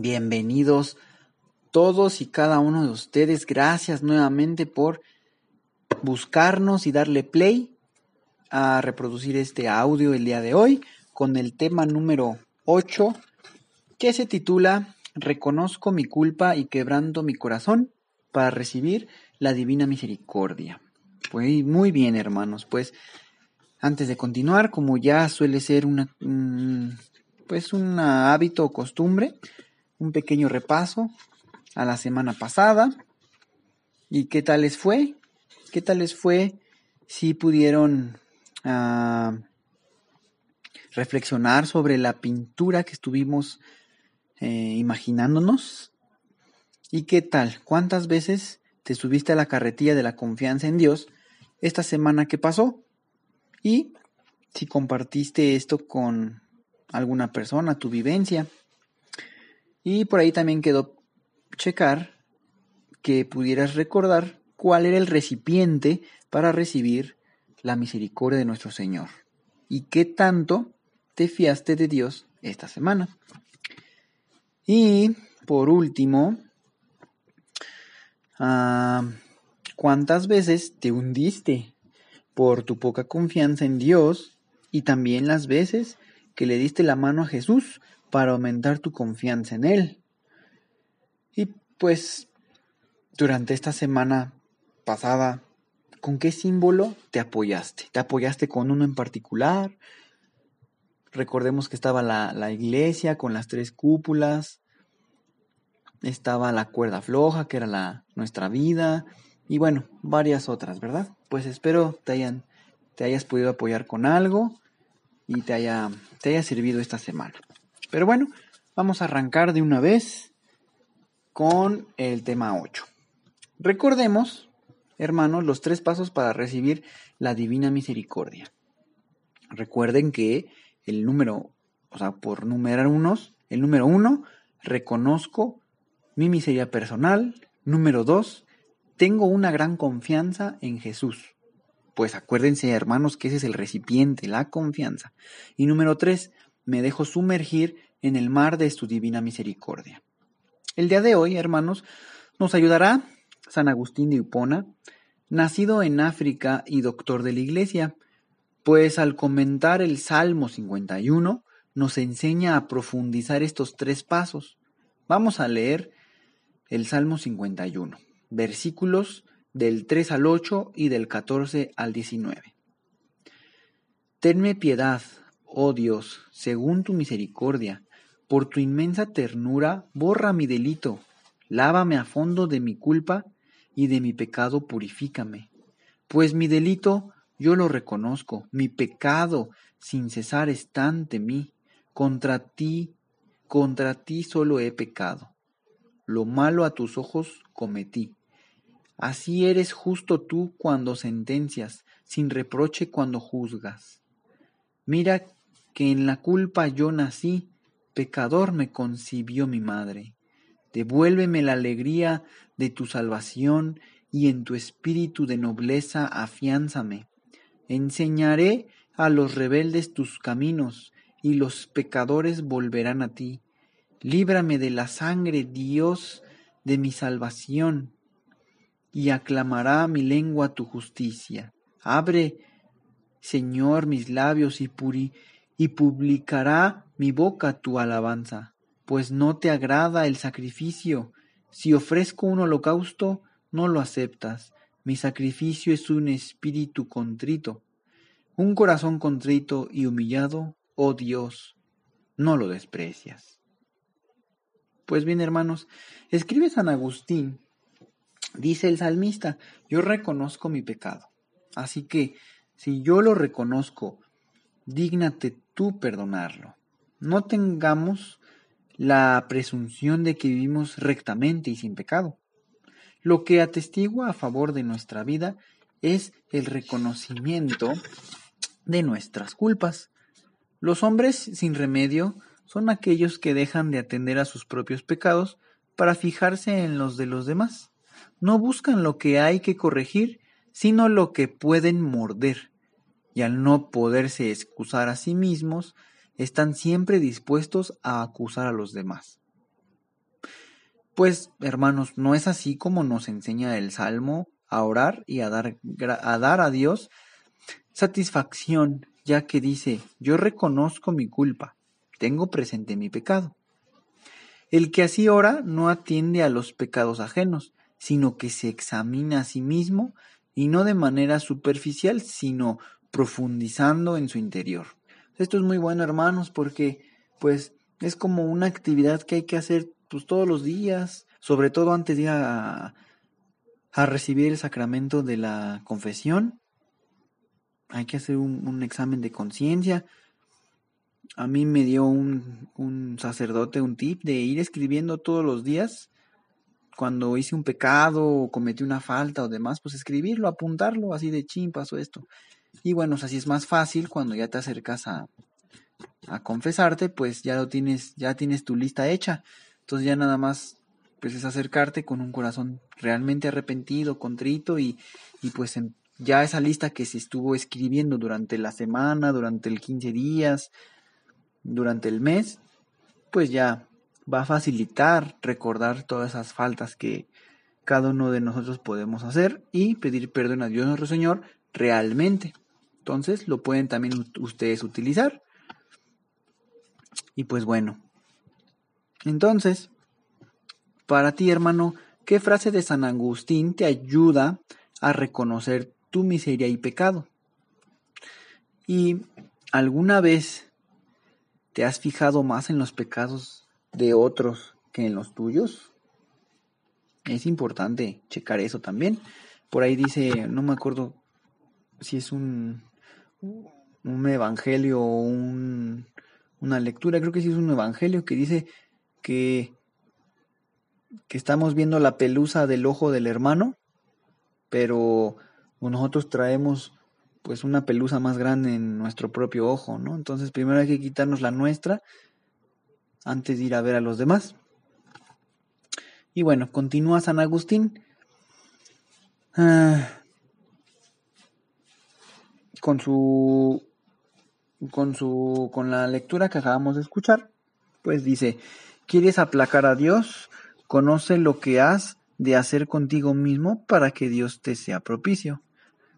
Bienvenidos todos y cada uno de ustedes. Gracias nuevamente por buscarnos y darle play a reproducir este audio el día de hoy con el tema número 8 que se titula Reconozco mi culpa y quebrando mi corazón para recibir la divina misericordia. Pues muy bien, hermanos, pues antes de continuar, como ya suele ser una pues un hábito o costumbre, un pequeño repaso a la semana pasada. ¿Y qué tal les fue? ¿Qué tal les fue si pudieron ah, reflexionar sobre la pintura que estuvimos eh, imaginándonos? ¿Y qué tal? ¿Cuántas veces te subiste a la carretilla de la confianza en Dios esta semana que pasó? Y si compartiste esto con alguna persona, tu vivencia. Y por ahí también quedó checar que pudieras recordar cuál era el recipiente para recibir la misericordia de nuestro Señor y qué tanto te fiaste de Dios esta semana. Y por último, ah, ¿cuántas veces te hundiste por tu poca confianza en Dios y también las veces que le diste la mano a Jesús para aumentar tu confianza en Él. Y pues durante esta semana pasada, ¿con qué símbolo te apoyaste? ¿Te apoyaste con uno en particular? Recordemos que estaba la, iglesia con las tres cúpulas, estaba la cuerda floja, que era la, nuestra vida, y bueno, varias otras, ¿verdad? Pues espero te, hayan, te hayas podido apoyar con algo y te haya, te haya servido esta semana. Pero bueno, vamos a arrancar de una vez con el tema 8. Recordemos, hermanos, los tres pasos para recibir la divina misericordia. Recuerden que el número, o sea, por numerar unos, el número uno, reconozco mi miseria personal. Número dos, tengo una gran confianza en Jesús. Pues acuérdense, hermanos, que ese es el recipiente, la confianza. Y número tres, me dejo sumergir en el mar de su divina misericordia. El día de hoy, hermanos, nos ayudará San Agustín de Hipona, nacido en África y doctor de la Iglesia, pues al comentar el Salmo 51 nos enseña a profundizar estos tres pasos. Vamos a leer el Salmo 51, versículos del 3 al 8 y del 14 al 19. Tenme piedad, oh Dios, según tu misericordia, por tu inmensa ternura, borra mi delito, lávame a fondo de mi culpa y de mi pecado purifícame. Pues mi delito yo lo reconozco, mi pecado sin cesar está ante mí. Contra ti, contra ti solo he pecado. Lo malo a tus ojos cometí. Así eres justo tú cuando sentencias, sin reproche cuando juzgas. Mira que en la culpa yo nací, pecador me concibió mi madre. Devuélveme la alegría de tu salvación y en tu espíritu de nobleza afiánzame. Enseñaré a los rebeldes tus caminos y los pecadores volverán a ti. Líbrame de la sangre, Dios, de mi salvación, y aclamará mi lengua tu justicia. Abre, Señor, mis labios y puri y publicará mi boca tu alabanza, pues no te agrada el sacrificio. Si ofrezco un holocausto, no lo aceptas. Mi sacrificio es un espíritu contrito. Un corazón contrito y humillado, oh Dios, no lo desprecias. Pues bien, hermanos, escribe San Agustín, dice el salmista, yo reconozco mi pecado. Así que, si yo lo reconozco, dígnate perdonarlo. No tengamos la presunción de que vivimos rectamente y sin pecado. Lo que atestigua a favor de nuestra vida es el reconocimiento de nuestras culpas. Los hombres sin remedio son aquellos que dejan de atender a sus propios pecados para fijarse en los de los demás. No buscan lo que hay que corregir, sino lo que pueden morder. Y al no poderse excusar a sí mismos, están siempre dispuestos a acusar a los demás. Pues, hermanos, no es así como nos enseña el Salmo a orar y a dar a, dar a Dios satisfacción, ya que dice, yo reconozco mi culpa, tengo presente mi pecado. El que así ora no atiende a los pecados ajenos, sino que se examina a sí mismo y no de manera superficial, sino profundizando en su interior. Esto es muy bueno, hermanos, porque pues es como una actividad que hay que hacer pues todos los días, sobre todo antes de ir a, recibir el sacramento de la confesión. Hay que hacer un, un examen de conciencia. A mí me dio un, un sacerdote un tip de ir escribiendo todos los días cuando hice un pecado o cometí una falta o demás, pues escribirlo, apuntarlo, así de chin, pasó esto. Y bueno, así es más fácil cuando ya te acercas a, a confesarte, pues ya lo tienes, ya tienes tu lista hecha. Entonces ya nada más pues es acercarte con un corazón realmente arrepentido, contrito y, y pues ya esa lista que se estuvo escribiendo durante la semana, durante el 15 días, durante el mes, pues ya va a facilitar recordar todas esas faltas que cada uno de nosotros podemos hacer y pedir perdón a Dios nuestro Señor realmente. Entonces lo pueden también ustedes utilizar. Y pues bueno. Entonces, para ti hermano, ¿qué frase de San Agustín te ayuda a reconocer tu miseria y pecado? ¿Y alguna vez te has fijado más en los pecados de otros que en los tuyos? Es importante checar eso también. Por ahí dice, no me acuerdo si es un, un evangelio o un, una lectura, creo que sí es un evangelio que dice que, que estamos viendo la pelusa del ojo del hermano, pero nosotros traemos pues una pelusa más grande en nuestro propio ojo, ¿no? Entonces primero hay que quitarnos la nuestra antes de ir a ver a los demás. Y bueno, continúa San Agustín. Ah, con su con su con la lectura que acabamos de escuchar, pues dice, ¿quieres aplacar a Dios? Conoce lo que has de hacer contigo mismo para que Dios te sea propicio.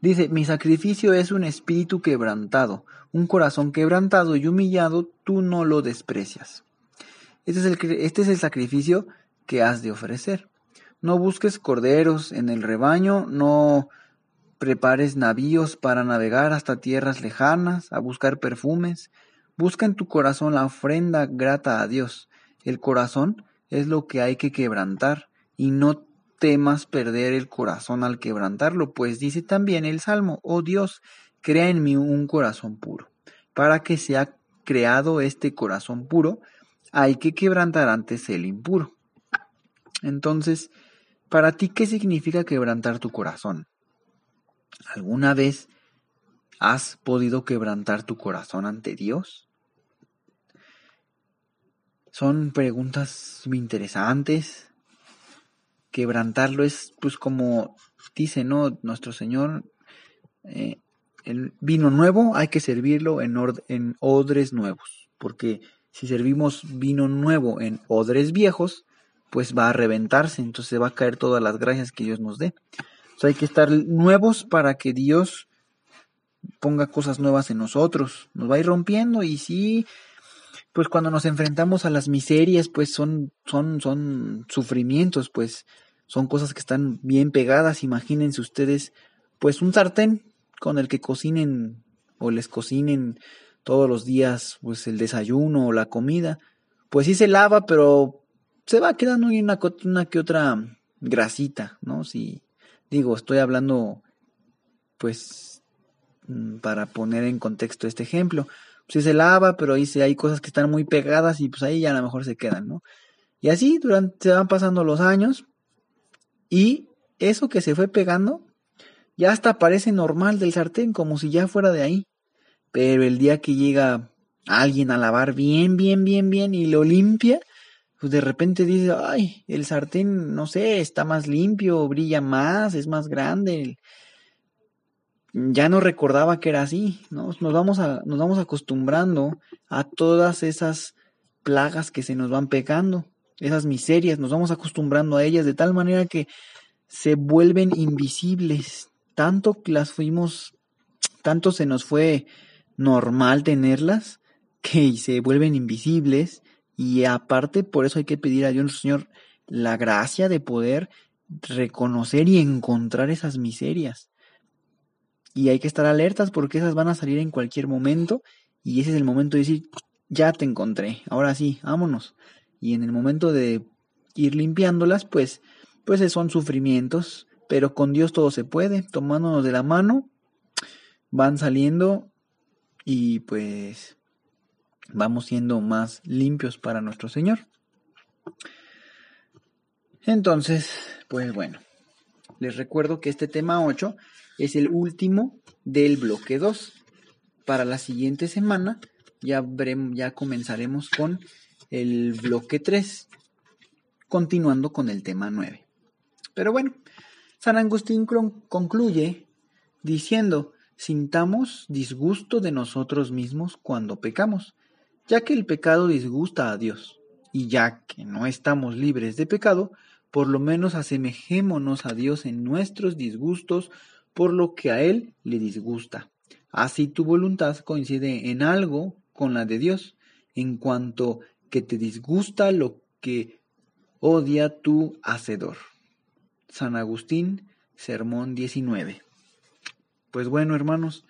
Dice, mi sacrificio es un espíritu quebrantado, un corazón quebrantado y humillado, tú no lo desprecias. Este es el, este es el sacrificio que has de ofrecer. No busques corderos en el rebaño, no prepares navíos para navegar hasta tierras lejanas, a buscar perfumes. Busca en tu corazón la ofrenda grata a Dios. El corazón es lo que hay que quebrantar, y no temas perder el corazón al quebrantarlo, pues dice también el Salmo, oh Dios, crea en mí un corazón puro. Para que sea creado este corazón puro, hay que quebrantar antes el impuro. Entonces, para ti, ¿qué significa quebrantar tu corazón? ¿Alguna vez has podido quebrantar tu corazón ante Dios? Son preguntas muy interesantes. Quebrantarlo es pues como dice, ¿no? Nuestro Señor, eh, el vino nuevo hay que servirlo en, en odres nuevos, porque si servimos vino nuevo en odres viejos, pues va a reventarse, entonces va a caer todas las gracias que Dios nos dé hay que estar nuevos para que Dios ponga cosas nuevas en nosotros. Nos va a ir rompiendo y sí, pues cuando nos enfrentamos a las miserias, pues son, son, son sufrimientos, pues son cosas que están bien pegadas. Imagínense ustedes, pues un sartén con el que cocinen o les cocinen todos los días, pues el desayuno o la comida, pues sí se lava, pero se va quedando una, una que otra grasita, ¿no? Si, Digo, estoy hablando, pues, mm, para poner en contexto este ejemplo. pues se lava, pero ahí hay cosas que están muy pegadas y pues ahí ya a lo mejor se quedan, ¿no? Y así durante, se van pasando los años y eso que se fue pegando ya hasta parece normal del sartén, como si ya fuera de ahí. Pero el día que llega alguien a lavar bien, bien, bien, bien y lo limpia, pues de repente dice, ay, el sartén, no sé, está más limpio, brilla más, es más grande. Ya no recordaba que era así, ¿no? Nos vamos, a, nos vamos acostumbrando a todas esas plagas que se nos van pegando, esas miserias, nos vamos acostumbrando a ellas de tal manera que se vuelven invisibles, tanto las fuimos, tanto se nos fue normal tenerlas, que se vuelven invisibles y aparte por eso hay que pedir a Dios Señor la gracia de poder reconocer y encontrar esas miserias. Y hay que estar alertas porque esas van a salir en cualquier momento y ese es el momento de decir, ya te encontré, ahora sí, vámonos. Y en el momento de ir limpiándolas, pues, pues son sufrimientos, pero con Dios todo se puede, tomándonos de la mano, van saliendo y pues vamos siendo más limpios para nuestro Señor. Entonces, pues bueno, les recuerdo que este tema 8 es el último del bloque 2. Para la siguiente semana ya, ya comenzaremos con el bloque 3, continuando con el tema 9. Pero bueno, San Agustín concluye diciendo, sintamos disgusto de nosotros mismos cuando pecamos, ya que el pecado disgusta a Dios, y ya que no estamos libres de pecado, por lo menos asemejémonos a Dios en nuestros disgustos por lo que a Él le disgusta. Así tu voluntad coincide en algo con la de Dios, en cuanto que te disgusta lo que odia tu hacedor. San Agustín, Sermón 19. Pues bueno, hermanos,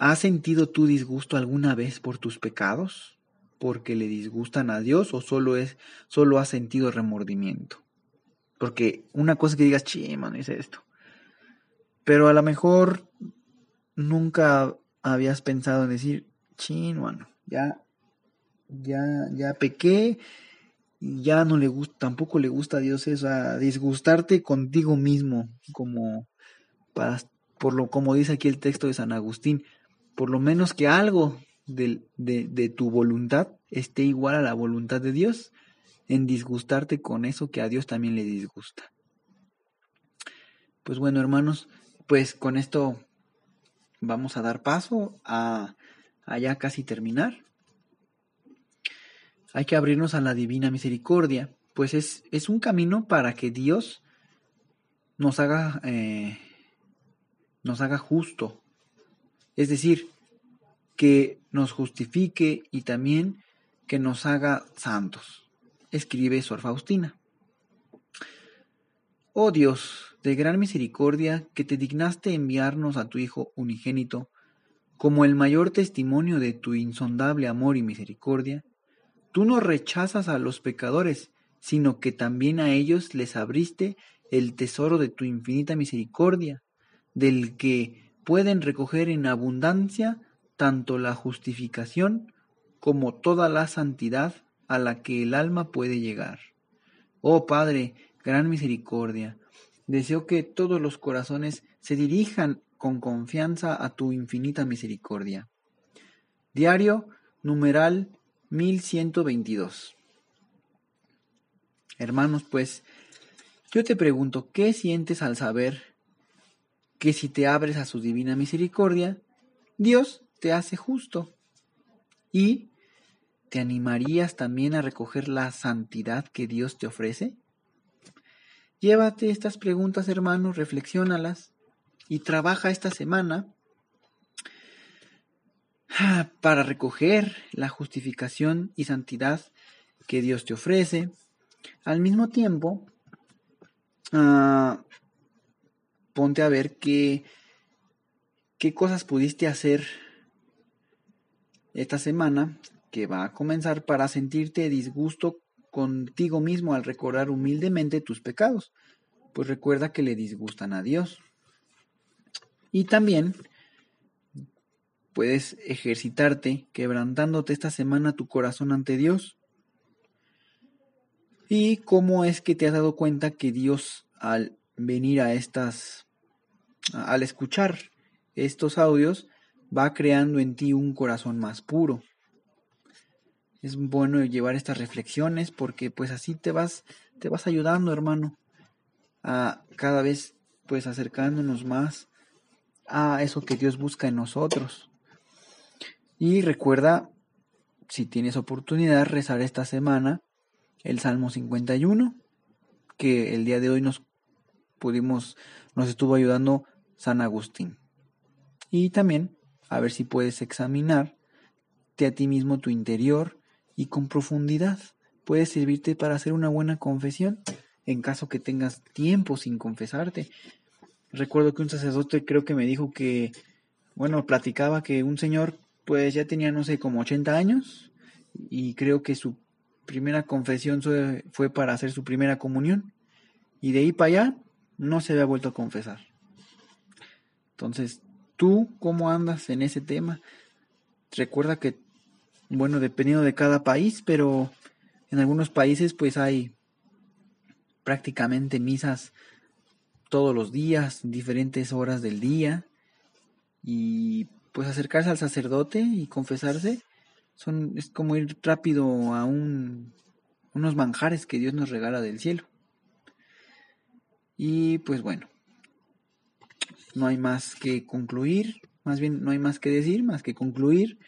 ¿has sentido tu disgusto alguna vez por tus pecados? ¿Porque le disgustan a Dios o solo es solo has sentido remordimiento? Porque una cosa que digas, "Che, man, es esto." Pero a lo mejor nunca habías pensado en decir, "Chin, bueno, ya ya ya pequé ya no le gusta, tampoco le gusta a Dios eso, disgustarte contigo mismo, como para, por lo como dice aquí el texto de San Agustín, por lo menos que algo de, de, de tu voluntad esté igual a la voluntad de Dios, en disgustarte con eso que a Dios también le disgusta. Pues bueno, hermanos, pues con esto vamos a dar paso a, a ya casi terminar hay que abrirnos a la divina misericordia, pues es, es un camino para que Dios nos haga, eh, nos haga justo, es decir, que nos justifique y también que nos haga santos. Escribe Sor Faustina. Oh Dios, de gran misericordia, que te dignaste enviarnos a tu Hijo unigénito, como el mayor testimonio de tu insondable amor y misericordia, Tú no rechazas a los pecadores, sino que también a ellos les abriste el tesoro de tu infinita misericordia, del que pueden recoger en abundancia tanto la justificación como toda la santidad a la que el alma puede llegar. Oh Padre, gran misericordia, deseo que todos los corazones se dirijan con confianza a tu infinita misericordia. Diario, numeral 1122. Hermanos, pues, yo te pregunto, ¿qué sientes al saber que si te abres a su divina misericordia, Dios te hace justo? ¿Y te animarías también a recoger la santidad que Dios te ofrece? Llévate estas preguntas, hermanos, reflexiónalas y trabaja esta semana para recoger la justificación y santidad que Dios te ofrece. Al mismo tiempo, ah, ponte a ver qué, qué cosas pudiste hacer esta semana que va a comenzar para sentirte disgusto contigo mismo al recordar humildemente tus pecados, pues recuerda que le disgustan a Dios. Y también puedes ejercitarte quebrantándote esta semana tu corazón ante Dios. ¿Y cómo es que te has dado cuenta que Dios al venir a estas, al escuchar estos audios, va creando en ti un corazón más puro? Es bueno llevar estas reflexiones porque pues así te vas, te vas ayudando, hermano, a cada vez pues acercándonos más a eso que Dios busca en nosotros. Y recuerda, si tienes oportunidad, rezar esta semana el Salmo 51, que el día de hoy nos pudimos, nos estuvo ayudando San Agustín. Y también a ver si puedes examinarte a ti mismo tu interior y con profundidad puede servirte para hacer una buena confesión en caso que tengas tiempo sin confesarte. Recuerdo que un sacerdote creo que me dijo que, bueno, platicaba que un señor pues ya tenía, no sé, como 80 años y creo que su primera confesión fue para hacer su primera comunión y de ahí para allá no se había vuelto a confesar. Entonces, ¿tú cómo andas en ese tema? Recuerda que, bueno, dependiendo de cada país, pero en algunos países pues hay prácticamente misas todos los días, diferentes horas del día y pues acercarse al sacerdote y confesarse son es como ir rápido a un unos manjares que Dios nos regala del cielo. Y pues bueno, no hay más que concluir, más bien no hay más que decir, más que concluir.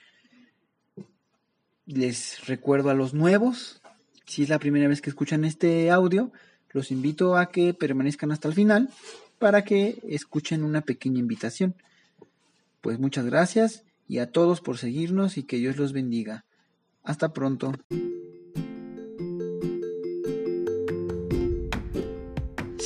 Les recuerdo a los nuevos, si es la primera vez que escuchan este audio, los invito a que permanezcan hasta el final para que escuchen una pequeña invitación. Pues muchas gracias y a todos por seguirnos y que Dios los bendiga. Hasta pronto.